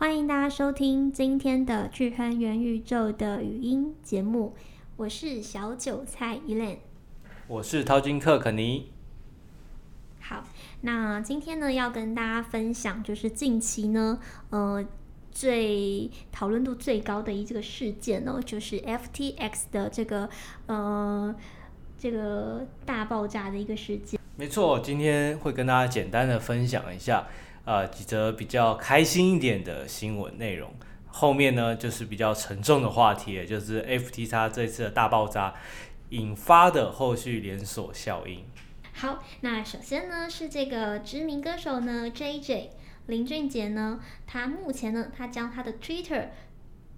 欢迎大家收听今天的巨亨元宇宙的语音节目，我是小韭菜 Elaine，我是淘金客肯尼。好，那今天呢要跟大家分享，就是近期呢，呃，最讨论度最高的一这个事件呢，就是 FTX 的这个呃这个大爆炸的一个事件。没错，今天会跟大家简单的分享一下，呃，几则比较开心一点的新闻内容。后面呢就是比较沉重的话题，也就是 FTX 这次的大爆炸引发的后续连锁效应。好，那首先呢是这个知名歌手呢 JJ 林俊杰呢，他目前呢他将他的 Twitter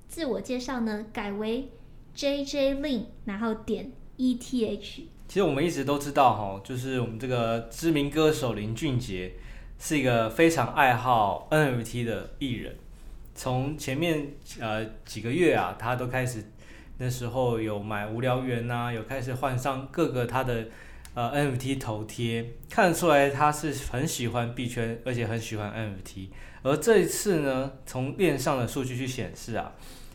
自我介绍呢改为 JJ Lin，然后点 ETH。其实我们一直都知道哈，就是我们这个知名歌手林俊杰是一个非常爱好 NFT 的艺人，从前面呃几个月啊，他都开始那时候有买无聊猿呐，有开始换上各个他的。呃，NFT 头贴看得出来，他是很喜欢币圈，而且很喜欢 NFT。而这一次呢，从链上的数据去显示啊，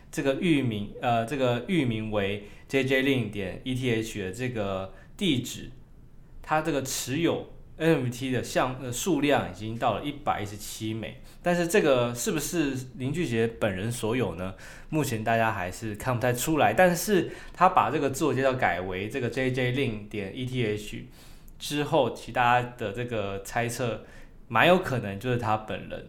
这个域名呃，这个域名为 JJLin 点 ETH 的这个地址，它这个持有。NFT 的项呃数量已经到了一百一十七枚，但是这个是不是林俊杰本人所有呢？目前大家还是看不太出来。但是他把这个自我介绍改为这个 JJLink 点 ETH 之后，其他的这个猜测蛮有可能就是他本人，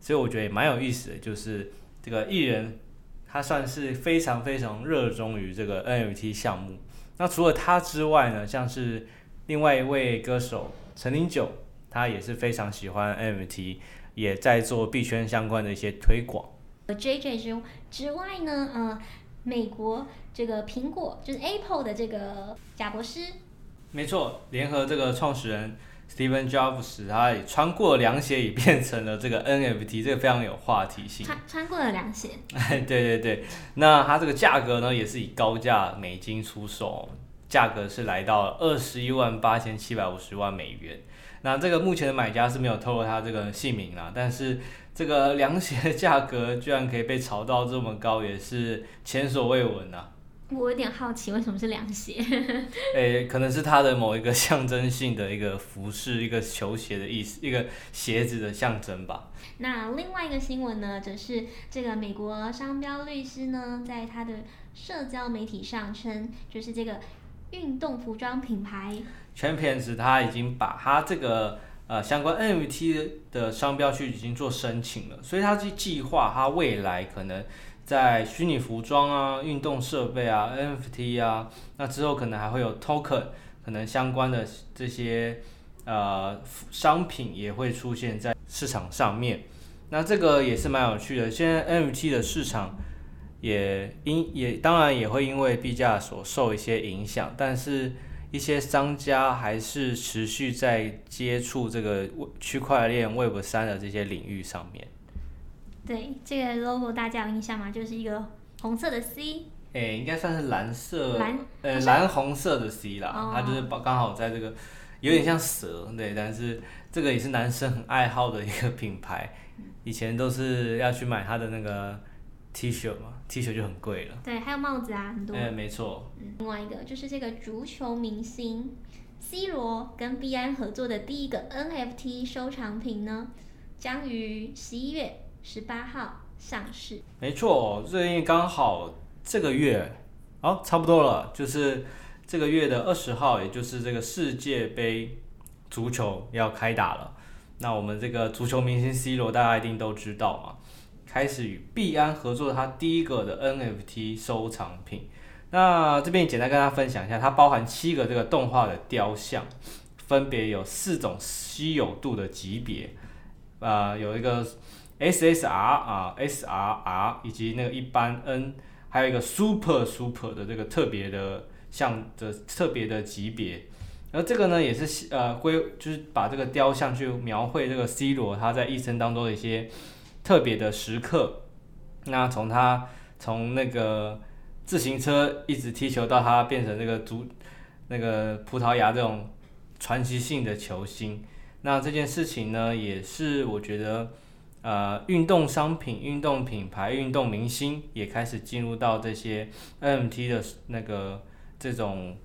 所以我觉得也蛮有意思的，就是这个艺人他算是非常非常热衷于这个 NFT 项目。那除了他之外呢，像是另外一位歌手。陈林九，他也是非常喜欢 NFT，也在做币圈相关的一些推广。JJ 之之外呢，呃，美国这个苹果就是 Apple 的这个贾博士，没错，联合这个创始人 Steven Jobs，他也穿过凉鞋，也变成了这个 NFT，这个非常有话题性。穿穿过了凉鞋。哎，对对对，那它这个价格呢，也是以高价美金出售。价格是来到二十一万八千七百五十万美元。那这个目前的买家是没有透露他这个姓名啦，但是这个凉鞋的价格居然可以被炒到这么高，也是前所未闻呐。我有点好奇，为什么是凉鞋？诶，可能是它的某一个象征性的一个服饰，一个球鞋的意思，一个鞋子的象征吧。那另外一个新闻呢，则是这个美国商标律师呢，在他的社交媒体上称，就是这个。运动服装品牌 Champions，他已经把他这个呃相关 NFT 的商标去已经做申请了，所以他去计划他未来可能在虚拟服装啊、运动设备啊、NFT 啊，那之后可能还会有 Token，可能相关的这些呃商品也会出现在市场上面。那这个也是蛮有趣的，现在 NFT 的市场。也因也当然也会因为币价所受一些影响，但是一些商家还是持续在接触这个区块链 Web 三的这些领域上面。对，这个 logo 大家有印象吗？就是一个红色的 C，哎、欸，应该算是蓝色，蓝呃蓝红色的 C 啦，哦、它就是刚好在这个有点像蛇，对，但是这个也是男生很爱好的一个品牌，以前都是要去买它的那个。T 恤嘛，T 恤就很贵了。对，还有帽子啊，很多。哎，没错。嗯，另外一个就是这个足球明星 C 罗跟币安合作的第一个 NFT 收藏品呢，将于十一月十八号上市。没错，最近刚好这个月，哦，差不多了，就是这个月的二十号，也就是这个世界杯足球要开打了。那我们这个足球明星 C 罗，大家一定都知道嘛。开始与币安合作，他第一个的 NFT 收藏品。那这边简单跟大家分享一下，它包含七个这个动画的雕像，分别有四种稀有度的级别，啊、呃，有一个 SSR 啊、SRR 以及那个一般 N，还有一个 Super Super 的这个特别的像的特别的级别。而这个呢，也是呃归就是把这个雕像去描绘这个 C 罗他在一生当中的一些。特别的时刻，那从他从那个自行车一直踢球到他变成那个足那个葡萄牙这种传奇性的球星，那这件事情呢，也是我觉得、呃运动商品、运动品牌、运动明星也开始进入到这些 NFT 的那个这种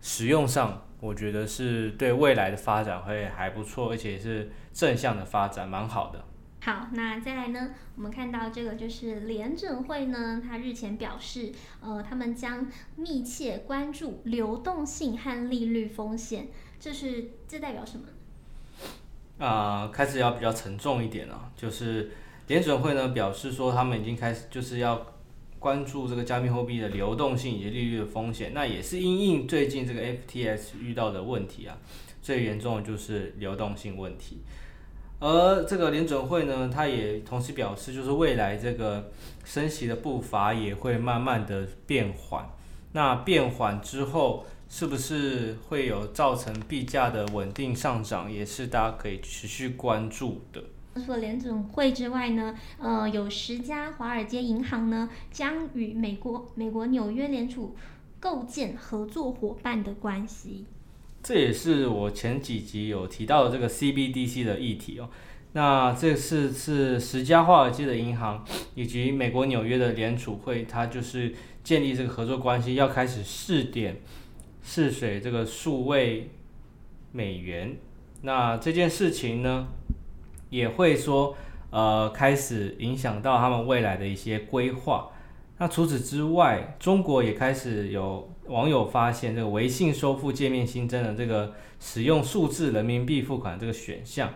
使用上，我觉得是对未来的发展会还不错，而且是正向的发展，蛮好的。好，那再来呢？我们看到这个就是联准会呢，他日前表示，呃，他们将密切关注流动性和利率风险。这是这代表什么？啊、呃，开始要比较沉重一点了。就是联准会呢表示说，他们已经开始就是要关注这个加密货币的流动性以及利率的风险。那也是因应最近这个 FTS 遇到的问题啊，最严重的就是流动性问题。而这个联准会呢，它也同时表示，就是未来这个升息的步伐也会慢慢的变缓。那变缓之后，是不是会有造成币价的稳定上涨，也是大家可以持续关注的。除了联准会之外呢，呃，有十家华尔街银行呢，将与美国美国纽约联储构建合作伙伴的关系。这也是我前几集有提到的这个 CBDC 的议题哦。那这次是十家华尔街的银行以及美国纽约的联储会，它就是建立这个合作关系，要开始试点试水这个数位美元。那这件事情呢，也会说呃开始影响到他们未来的一些规划。那除此之外，中国也开始有。网友发现，这个微信收付界面新增了这个使用数字人民币付款这个选项。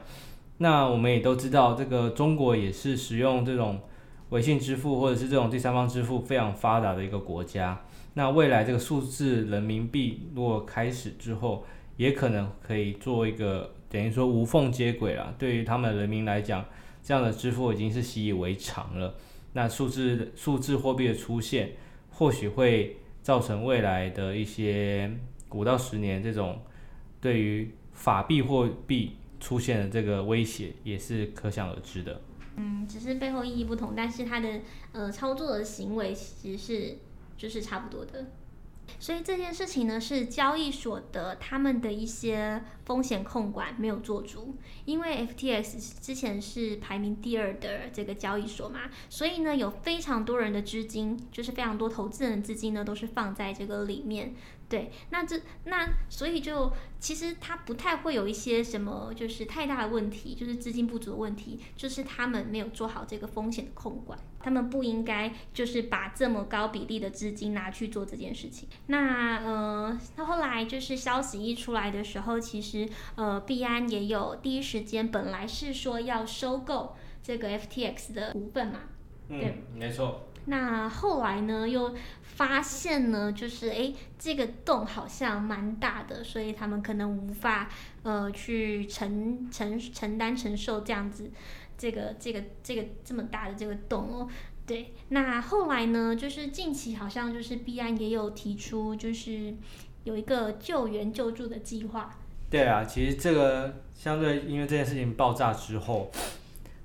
那我们也都知道，这个中国也是使用这种微信支付或者是这种第三方支付非常发达的一个国家。那未来这个数字人民币如果开始之后，也可能可以做一个等于说无缝接轨了。对于他们人民来讲，这样的支付已经是习以为常了。那数字数字货币的出现，或许会。造成未来的一些五到十年这种对于法币货币出现的这个威胁也是可想而知的。嗯，只是背后意义不同，但是它的呃操作的行为其实是就是差不多的。所以这件事情呢，是交易所的他们的一些风险控管没有做足，因为 FTX 之前是排名第二的这个交易所嘛，所以呢，有非常多人的资金，就是非常多投资人的资金呢，都是放在这个里面。对，那这那所以就其实它不太会有一些什么就是太大的问题，就是资金不足的问题，就是他们没有做好这个风险的控管，他们不应该就是把这么高比例的资金拿去做这件事情。那呃，那后来就是消息一出来的时候，其实呃，币安也有第一时间本来是说要收购这个 FTX 的股份嘛，对，嗯，没错。那后来呢，又发现呢，就是诶，这个洞好像蛮大的，所以他们可能无法呃去承承承担承受这样子，这个这个这个这么大的这个洞哦。对，那后来呢，就是近期好像就是币安也有提出，就是有一个救援救助的计划。对啊，其实这个相对因为这件事情爆炸之后。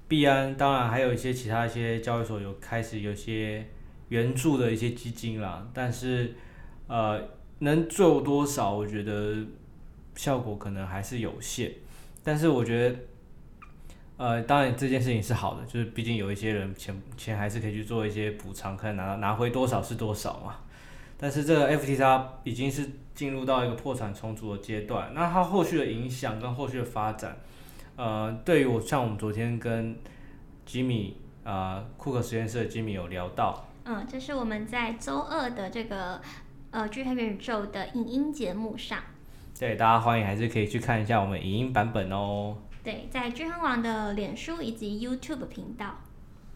币安当然还有一些其他一些交易所有开始有些援助的一些基金啦，但是呃能做多少，我觉得效果可能还是有限。但是我觉得呃当然这件事情是好的，就是毕竟有一些人钱钱还是可以去做一些补偿，看拿到拿回多少是多少嘛。但是这个 FTX 已经是进入到一个破产重组的阶段，那它后续的影响跟后续的发展。呃，对于我像我们昨天跟吉米啊库克实验室的吉米有聊到，嗯，这是我们在周二的这个呃巨亨元宇宙的影音节目上，对，大家欢迎还是可以去看一下我们影音版本哦。对，在聚亨网的脸书以及 YouTube 频道。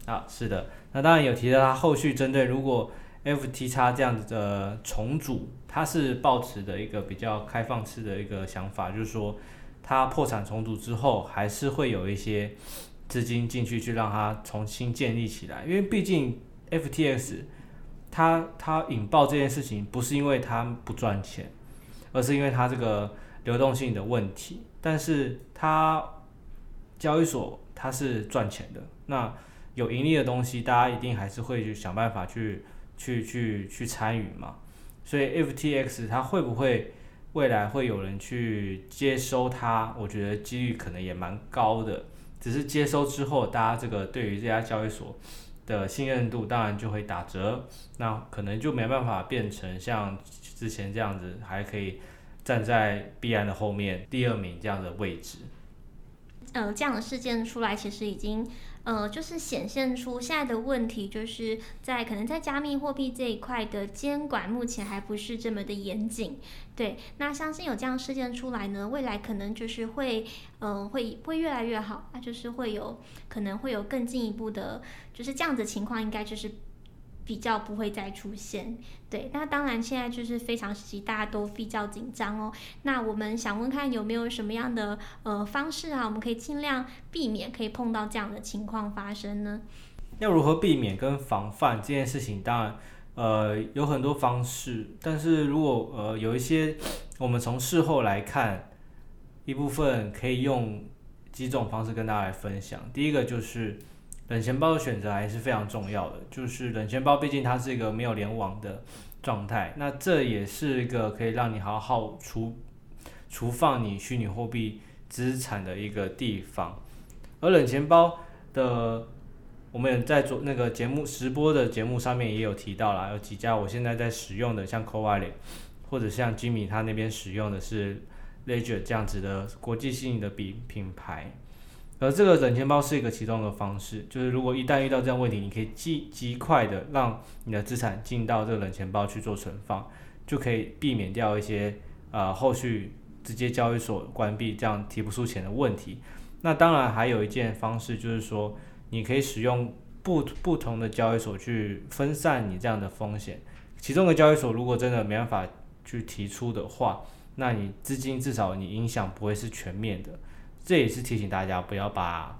啊，是的，那当然有提到他后续针对如果 FTX 这样子的重组，它是抱持的一个比较开放式的一个想法，就是说。它破产重组之后，还是会有一些资金进去，去让它重新建立起来。因为毕竟 FTX 它它引爆这件事情，不是因为它不赚钱，而是因为它这个流动性的问题。但是它交易所它是赚钱的，那有盈利的东西，大家一定还是会去想办法去去去去参与嘛。所以 FTX 它会不会？未来会有人去接收它，我觉得几率可能也蛮高的。只是接收之后，大家这个对于这家交易所的信任度当然就会打折，那可能就没办法变成像之前这样子，还可以站在币安的后面第二名这样的位置。呃，这样的事件出来，其实已经。呃，就是显现出现在的问题，就是在可能在加密货币这一块的监管目前还不是这么的严谨，对。那相信有这样事件出来呢，未来可能就是会，嗯，会会越来越好，那就是会有可能会有更进一步的，就是这样子情况，应该就是。比较不会再出现，对。那当然，现在就是非常时期，大家都比较紧张哦。那我们想问看有没有什么样的呃方式啊，我们可以尽量避免可以碰到这样的情况发生呢？要如何避免跟防范这件事情？当然，呃，有很多方式。但是如果呃有一些，我们从事后来看，一部分可以用几种方式跟大家来分享。第一个就是。冷钱包的选择还是非常重要的，就是冷钱包毕竟它是一个没有联网的状态，那这也是一个可以让你好好储储放你虚拟货币资产的一个地方。而冷钱包的，我们在做那个节目直播的节目上面也有提到啦，有几家我现在在使用的，像 CoinWallet 或者像 Jimmy 他那边使用的是 Ledger 这样子的国际性的品品牌。而这个冷钱包是一个其中的方式，就是如果一旦遇到这样问题，你可以极极快的让你的资产进到这个冷钱包去做存放，就可以避免掉一些呃后续直接交易所关闭这样提不出钱的问题。那当然还有一件方式就是说，你可以使用不不同的交易所去分散你这样的风险。其中的交易所如果真的没办法去提出的话，那你资金至少你影响不会是全面的。这也是提醒大家不要把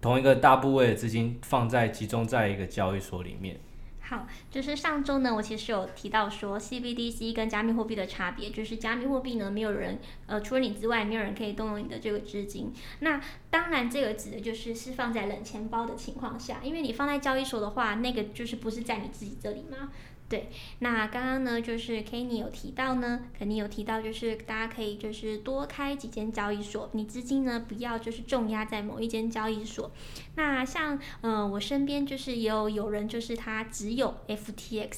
同一个大部位的资金放在集中在一个交易所里面。好，就是上周呢，我其实有提到说 CBDC 跟加密货币的差别，就是加密货币呢，没有人呃除了你之外，没有人可以动用你的这个资金。那当然，这个指的就是是放在冷钱包的情况下，因为你放在交易所的话，那个就是不是在你自己这里吗？对，那刚刚呢，就是 Kenny 有提到呢，肯定有提到，就是大家可以就是多开几间交易所，你资金呢不要就是重压在某一间交易所。那像呃我身边就是也有有人就是他只有 FTX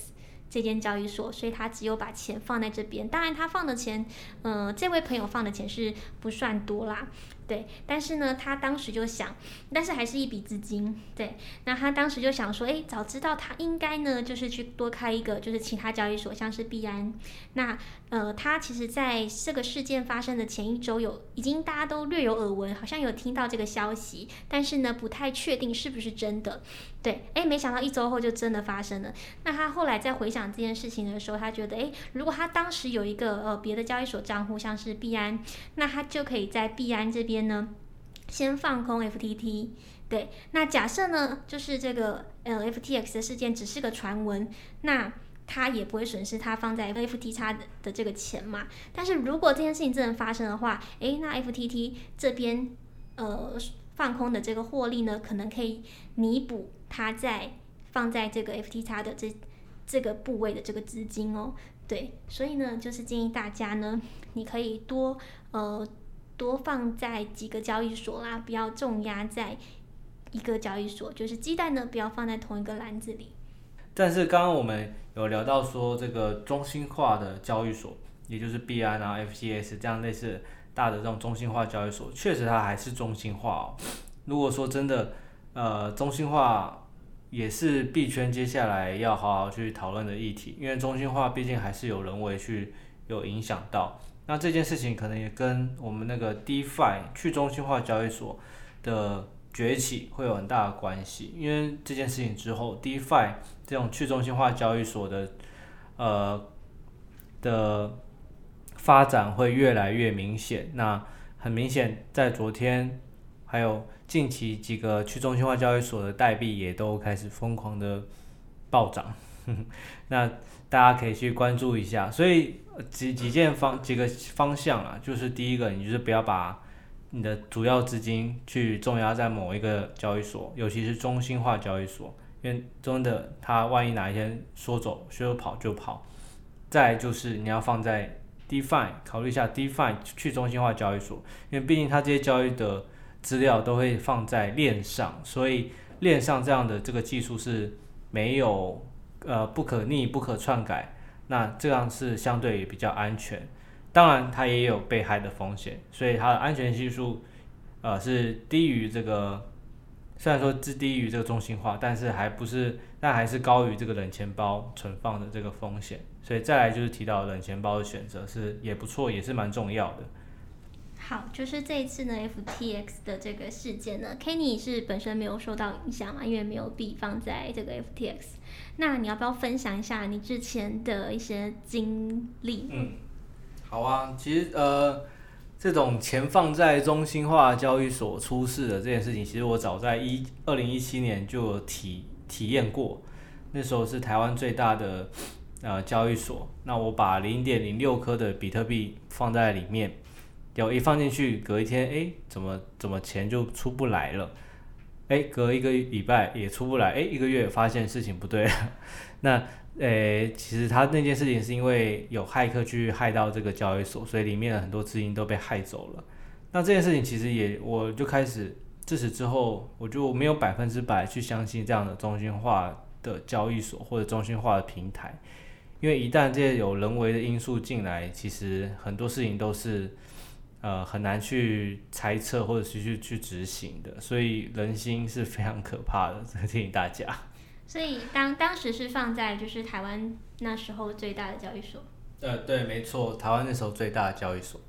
这间交易所，所以他只有把钱放在这边。当然他放的钱，呃这位朋友放的钱是不算多啦。对，但是呢，他当时就想，但是还是一笔资金。对，那他当时就想说，诶，早知道他应该呢，就是去多开一个，就是其他交易所，像是币安。那呃，他其实在这个事件发生的前一周有，已经大家都略有耳闻，好像有听到这个消息，但是呢，不太确定是不是真的。对，诶，没想到一周后就真的发生了。那他后来在回想这件事情的时候，他觉得，诶，如果他当时有一个呃别的交易所账户，像是币安，那他就可以在币安这边。呢，先放空 FTT，对，那假设呢，就是这个呃 FTX 的事件只是个传闻，那他也不会损失他放在 FTX 的的这个钱嘛。但是如果这件事情真的发生的话，诶，那 FTT 这边呃放空的这个获利呢，可能可以弥补它在放在这个 FTX 的这这个部位的这个资金哦。对，所以呢，就是建议大家呢，你可以多呃。多放在几个交易所啦，不要重压在一个交易所，就是鸡蛋呢，不要放在同一个篮子里。但是刚刚我们有聊到说，这个中心化的交易所，也就是币安啊、FTS 这样类似大的这种中心化交易所，确实它还是中心化哦。如果说真的，呃，中心化也是币圈接下来要好好去讨论的议题，因为中心化毕竟还是有人为去有影响到。那这件事情可能也跟我们那个 DeFi 去中心化交易所的崛起会有很大的关系，因为这件事情之后，DeFi 这种去中心化交易所的呃的发展会越来越明显。那很明显，在昨天还有近期几个去中心化交易所的代币也都开始疯狂的暴涨。那大家可以去关注一下，所以几几件方几个方向啊，就是第一个，你就是不要把你的主要资金去重压在某一个交易所，尤其是中心化交易所，因为真的它万一哪一天说走说跑就跑。再就是你要放在 DeFi，考虑一下 DeFi 去中心化交易所，因为毕竟它这些交易的资料都会放在链上，所以链上这样的这个技术是没有呃不可逆、不可篡改，那这样是相对比较安全。当然，它也有被害的风险，所以它的安全系数呃是低于这个。虽然说是低于这个中心化，但是还不是，但还是高于这个冷钱包存放的这个风险。所以再来就是提到冷钱包的选择是也不错，也是蛮重要的。好，就是这一次呢，FTX 的这个事件呢，Kenny 是本身没有受到影响嘛，因为没有币放在这个 FTX。那你要不要分享一下你之前的一些经历？嗯，好啊，其实呃。这种钱放在中心化交易所出事的这件事情，其实我早在一二零一七年就体体验过。那时候是台湾最大的呃交易所，那我把零点零六颗的比特币放在里面，有一放进去，隔一天，哎，怎么怎么钱就出不来了？哎，隔一个礼拜也出不来，哎，一个月发现事情不对，那。诶，其实他那件事情是因为有骇客去害到这个交易所，所以里面的很多资金都被害走了。那这件事情其实也，我就开始自此之后，我就没有百分之百去相信这样的中心化的交易所或者中心化的平台，因为一旦这些有人为的因素进来，其实很多事情都是呃很难去猜测或者是去去执行的，所以人心是非常可怕的，这个提醒大家。所以当当时是放在就是台湾那时候最大的交易所。呃，对，没错，台湾那时候最大的交易所。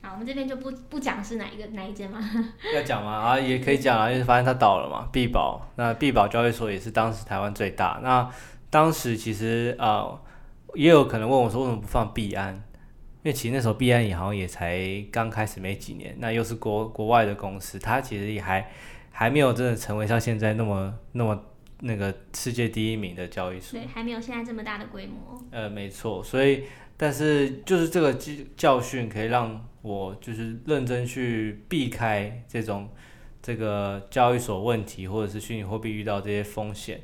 好，我们这边就不不讲是哪一个哪一间吗？要讲吗？啊，也可以讲啊，因为发现它倒了嘛，必宝。那必宝交易所也是当时台湾最大。那当时其实啊、呃，也有可能问我说，为什么不放币安？因为其实那时候币安也好像也才刚开始没几年，那又是国国外的公司，它其实也还还没有真的成为像现在那么那么。那个世界第一名的交易所，对，还没有现在这么大的规模。呃，没错，所以，但是就是这个教教训可以让我就是认真去避开这种这个交易所问题，或者是虚拟货币遇到这些风险。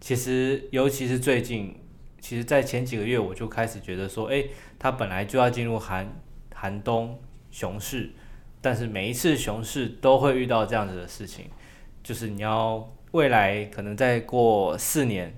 其实，尤其是最近，其实在前几个月我就开始觉得说，哎，它本来就要进入寒寒冬熊市，但是每一次熊市都会遇到这样子的事情，就是你要。未来可能再过四年，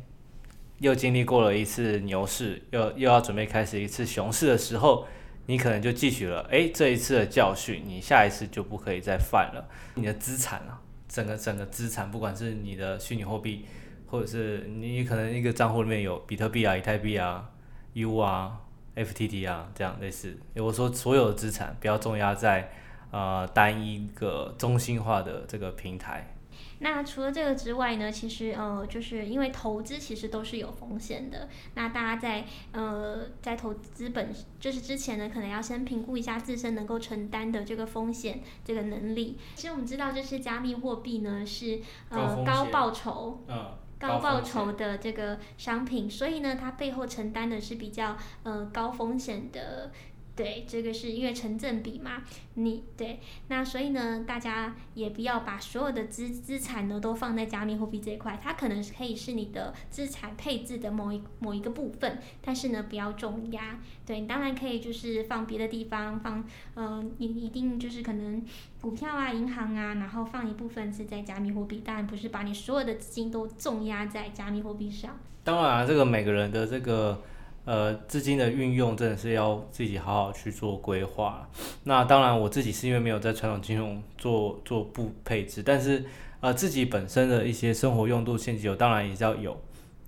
又经历过了一次牛市，又又要准备开始一次熊市的时候，你可能就汲取了哎这一次的教训，你下一次就不可以再犯了。你的资产啊，整个整个资产，不管是你的虚拟货币，或者是你可能一个账户里面有比特币啊、以太币啊、U 啊、FTT 啊这样类似，我说所有的资产不要重压在呃单一个中心化的这个平台。那除了这个之外呢，其实呃，就是因为投资其实都是有风险的。那大家在呃在投资本就是之前呢，可能要先评估一下自身能够承担的这个风险这个能力。其实我们知道，就是加密货币呢是呃高报酬，嗯，高报酬的这个商品，所以呢，它背后承担的是比较呃高风险的。对，这个是因为成正比嘛，你对，那所以呢，大家也不要把所有的资资产呢都放在加密货币这一块，它可能是可以是你的资产配置的某一某一个部分，但是呢，不要重压。对，你当然可以就是放别的地方，放嗯，一、一定就是可能股票啊、银行啊，然后放一部分是在加密货币，当然不是把你所有的资金都重压在加密货币上。当然，这个每个人的这个。呃，资金的运用真的是要自己好好去做规划。那当然，我自己是因为没有在传统金融做做不配置，但是呃，自己本身的一些生活用度现金流当然也是要有。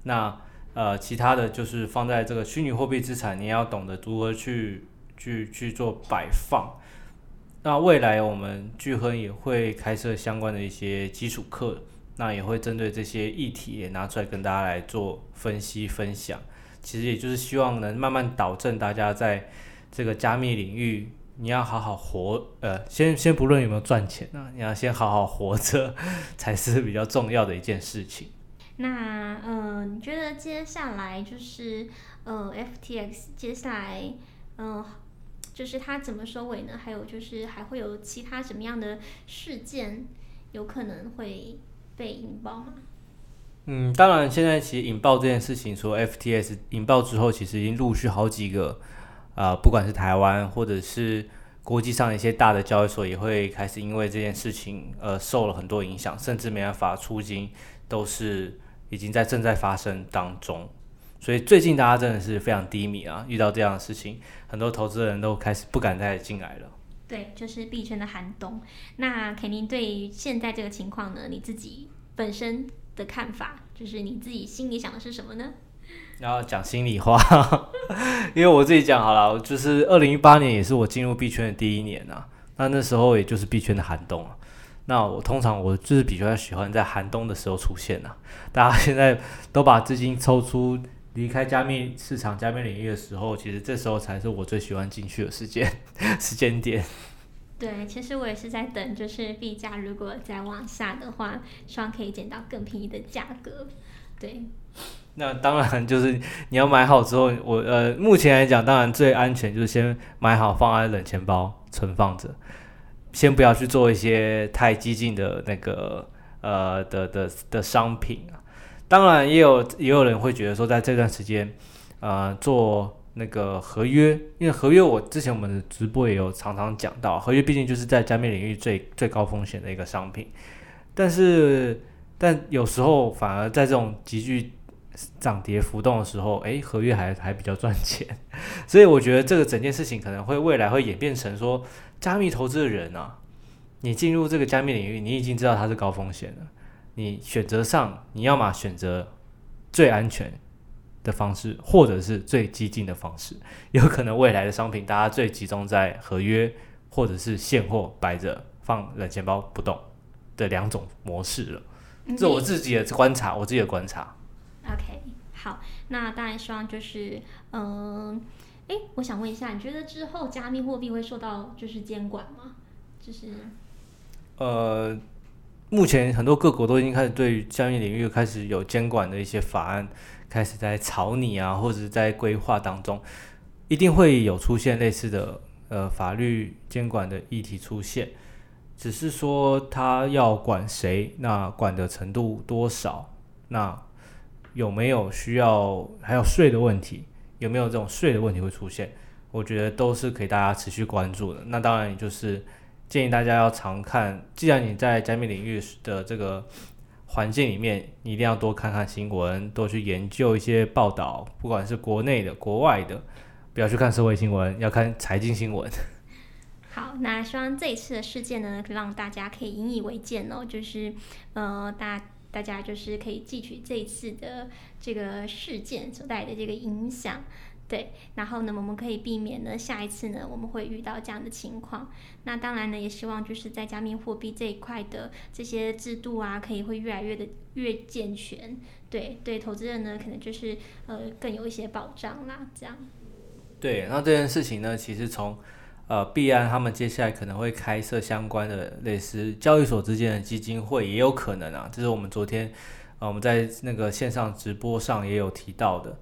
那呃，其他的就是放在这个虚拟货币资产，你要懂得如何去去去做摆放。那未来我们巨亨也会开设相关的一些基础课，那也会针对这些议题也拿出来跟大家来做分析分享。其实也就是希望能慢慢导正大家在这个加密领域，你要好好活，呃，先先不论有没有赚钱啊，你要先好好活着，才是比较重要的一件事情。那呃，你觉得接下来就是呃，FTX 接下来嗯、就是它怎么收尾呢？还有就是还会有其他什么样的事件有可能会被引爆吗？嗯，当然，现在其实引爆这件事情，说 FTS 引爆之后，其实已经陆续好几个，啊、不管是台湾或者是国际上一些大的交易所也会开始因为这件事情呃受了很多影响，甚至没办法出金，都是已经在正在发生当中。所以最近大家真的是非常低迷啊，遇到这样的事情，很多投资人都开始不敢再进来了。对，就是币圈的寒冬。那肯定对于现在这个情况呢，你自己本身的看法，就是你自己心里想的是什么呢？然后讲心里话，因为我自己讲好了，就是二零一八年也是我进入币圈的第一年啊。那那时候也就是币圈的寒冬啊。那我通常我就是比较喜欢在寒冬的时候出现啊。大家现在都把资金抽出离开加密市场、加密领域的时候，其实这时候才是我最喜欢进去的时间 时间点。对，其实我也是在等，就是币价如果再往下的话，希望可以捡到更便宜的价格。对。那当然就是你要买好之后，我呃目前来讲，当然最安全就是先买好放在冷钱包存放着，先不要去做一些太激进的那个呃的的的商品啊。当然也有也有人会觉得说，在这段时间呃做那个合约，因为合约我之前我们的直播也有常常讲到，合约毕竟就是在加密领域最最高风险的一个商品，但是但有时候反而在这种急剧涨跌浮动的时候，诶，合约还还比较赚钱，所以我觉得这个整件事情可能会未来会演变成说，加密投资的人啊，你进入这个加密领域，你已经知道它是高风险了，你选择上你要么选择最安全的方式，或者是最激进的方式，有可能未来的商品大家最集中在合约或者是现货摆着放冷钱包不动的两种模式了，这我自己的观察，我自己的观察。OK，好，那当然希望就是，嗯，诶，我想问一下，你觉得之后加密货币会受到就是监管吗？就是，呃，目前很多各国都已经开始对于加密领域开始有监管的一些法案，开始在草拟啊，或者是在规划当中，一定会有出现类似的呃法律监管的议题出现，只是说他要管谁，那管的程度多少，那。有没有需要还有税的问题？有没有这种税的问题会出现？我觉得都是可以大家持续关注的。那当然，就是建议大家要常看。既然你在加密领域的这个环境里面，你一定要多看看新闻，多去研究一些报道，不管是国内的、国外的，不要去看社会新闻，要看财经新闻。好，那希望这一次的事件呢，让大家可以引以为鉴哦。就是呃，大。大家就是可以汲取这一次的这个事件所带来的这个影响，对，然后呢，我们可以避免呢下一次呢我们会遇到这样的情况。那当然呢，也希望就是在加密货币这一块的这些制度啊，可以会越来越的越健全，对对，投资人呢可能就是呃更有一些保障啦，这样。对，那这件事情呢，其实从。呃，币安他们接下来可能会开设相关的类似交易所之间的基金会，也有可能啊。这是我们昨天呃我们在那个线上直播上也有提到的，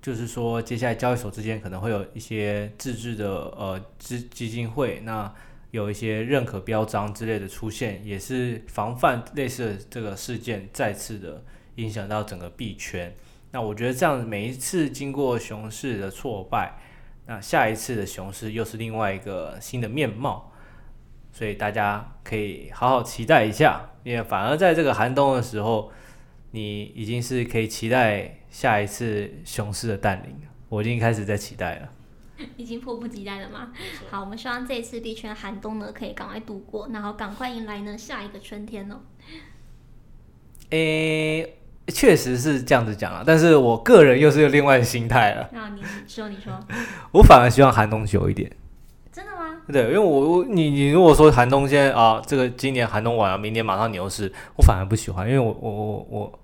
就是说接下来交易所之间可能会有一些自制的呃基基金会，那有一些认可标章之类的出现，也是防范类似的这个事件再次的影响到整个币圈。那我觉得这样每一次经过熊市的挫败。那下一次的熊市又是另外一个新的面貌，所以大家可以好好期待一下。因为反而在这个寒冬的时候，你已经是可以期待下一次熊市的诞临。我已经开始在期待了，已经迫不及待了吗？好，我们希望这一次币圈寒冬呢可以赶快度过，然后赶快迎来呢下一个春天哦。诶、欸。确实是这样子讲啊，但是我个人又是有另外的心态了。那你说，你说，我反而希望寒冬久一点。对，因为我我你你如果说寒冬现在啊，这个今年寒冬完了，明年马上牛市，我反而不喜欢，因为我我我我。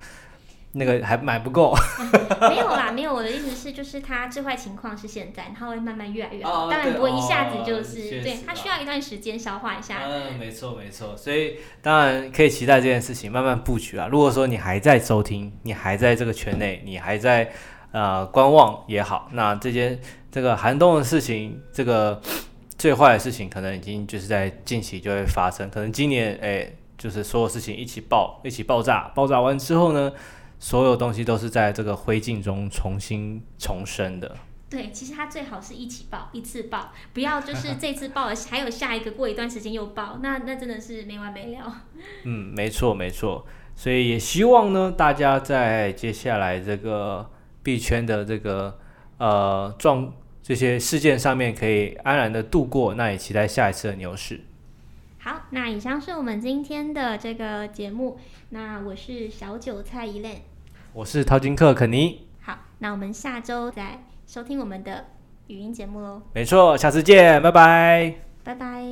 那个还买不够、嗯，没有啦，没有。我的意思是，就是它最坏情况是现在，它会慢慢越来越好。哦、当然不会一下子就是，哦、对，它需要一段时间消化一下。嗯，没错没错。所以当然可以期待这件事情慢慢布局啊。如果说你还在收听，你还在这个圈内，你还在呃观望也好，那这件这个寒冬的事情，这个最坏的事情可能已经就是在近期就会发生。可能今年哎，就是所有事情一起爆，一起爆炸，爆炸完之后呢？所有东西都是在这个灰烬中重新重生的，对，其实它最好是一起爆，一次爆，不要就是这次爆了，还有下一个过一段时间又爆，那那真的是没完没了。嗯，没错没错，所以也希望呢，大家在接下来这个币圈的这个呃状这些事件上面可以安然的度过，那也期待下一次的牛市。好，那以上是我们今天的这个节目。那我是小韭菜一莲，我是淘金客肯尼。好，那我们下周再收听我们的语音节目喽。没错，下次见，拜拜，拜拜。